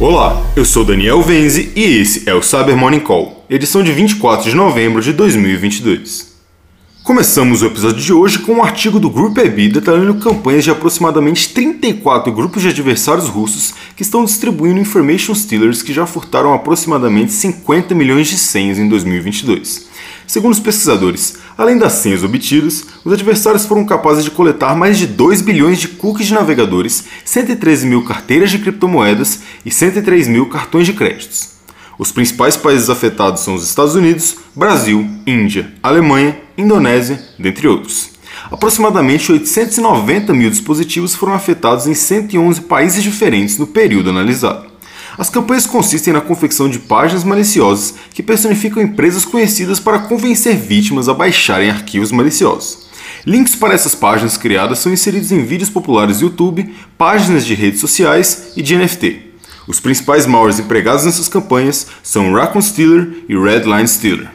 Olá, eu sou Daniel Venzi e esse é o Cyber Morning Call, edição de 24 de novembro de 2022. Começamos o episódio de hoje com um artigo do Group IB detalhando campanhas de aproximadamente 34 grupos de adversários russos que estão distribuindo information stealers que já furtaram aproximadamente 50 milhões de senhas em 2022. Segundo os pesquisadores, além das senhas obtidas, os adversários foram capazes de coletar mais de 2 bilhões de cookies de navegadores, 113 mil carteiras de criptomoedas e 103 mil cartões de créditos. Os principais países afetados são os Estados Unidos, Brasil, Índia, Alemanha, Indonésia, dentre outros. Aproximadamente 890 mil dispositivos foram afetados em 111 países diferentes no período analisado. As campanhas consistem na confecção de páginas maliciosas que personificam empresas conhecidas para convencer vítimas a baixarem arquivos maliciosos. Links para essas páginas criadas são inseridos em vídeos populares do YouTube, páginas de redes sociais e de NFT. Os principais malwares empregados nessas campanhas são Raccoon Stealer e Redline Stealer.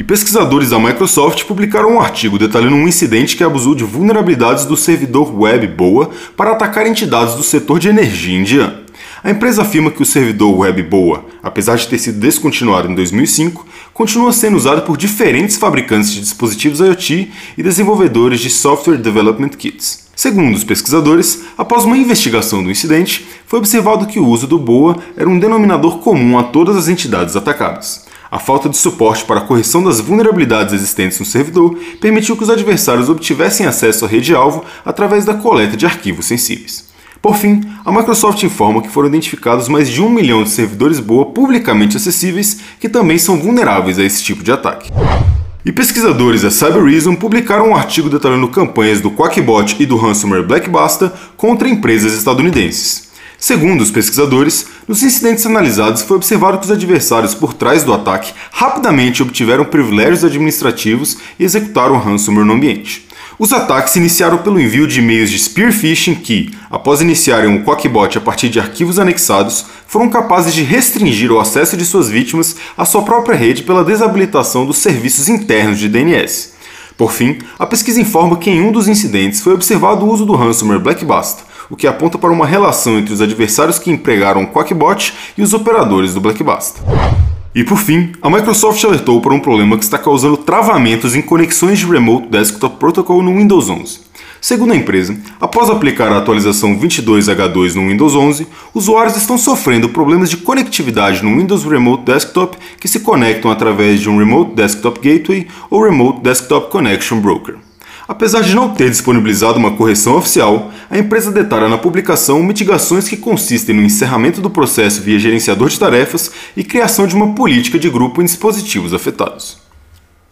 E pesquisadores da Microsoft publicaram um artigo detalhando um incidente que abusou de vulnerabilidades do servidor web Boa para atacar entidades do setor de energia indiano. A empresa afirma que o servidor web Boa, apesar de ter sido descontinuado em 2005, continua sendo usado por diferentes fabricantes de dispositivos IoT e desenvolvedores de software development kits. Segundo os pesquisadores, após uma investigação do incidente, foi observado que o uso do Boa era um denominador comum a todas as entidades atacadas. A falta de suporte para a correção das vulnerabilidades existentes no servidor permitiu que os adversários obtivessem acesso à rede-alvo através da coleta de arquivos sensíveis. Por fim, a Microsoft informa que foram identificados mais de um milhão de servidores boa publicamente acessíveis que também são vulneráveis a esse tipo de ataque. E pesquisadores da Cybereason publicaram um artigo detalhando campanhas do Quackbot e do ransomware Blackbasta contra empresas estadunidenses. Segundo os pesquisadores, nos incidentes analisados foi observado que os adversários por trás do ataque rapidamente obtiveram privilégios administrativos e executaram ransomware no ambiente. Os ataques iniciaram pelo envio de e-mails de spear phishing que, após iniciarem o Quackbot a partir de arquivos anexados, foram capazes de restringir o acesso de suas vítimas à sua própria rede pela desabilitação dos serviços internos de DNS. Por fim, a pesquisa informa que em um dos incidentes foi observado o uso do ransomware Blackbasta, o que aponta para uma relação entre os adversários que empregaram o Quackbot e os operadores do Blackbasta. E por fim, a Microsoft alertou para um problema que está causando travamentos em conexões de Remote Desktop Protocol no Windows 11. Segundo a empresa, após aplicar a atualização 22H2 no Windows 11, usuários estão sofrendo problemas de conectividade no Windows Remote Desktop que se conectam através de um Remote Desktop Gateway ou Remote Desktop Connection Broker. Apesar de não ter disponibilizado uma correção oficial, a empresa detalha na publicação mitigações que consistem no encerramento do processo via gerenciador de tarefas e criação de uma política de grupo em dispositivos afetados.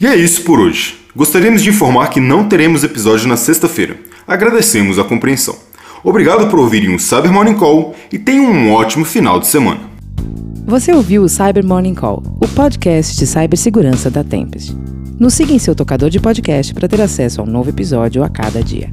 E é isso por hoje. Gostaríamos de informar que não teremos episódio na sexta-feira. Agradecemos a compreensão. Obrigado por ouvirem o Cyber Morning Call e tenham um ótimo final de semana. Você ouviu o Cyber Morning Call, o podcast de cibersegurança da Tempest. Nos siga em seu tocador de podcast para ter acesso a um novo episódio a cada dia.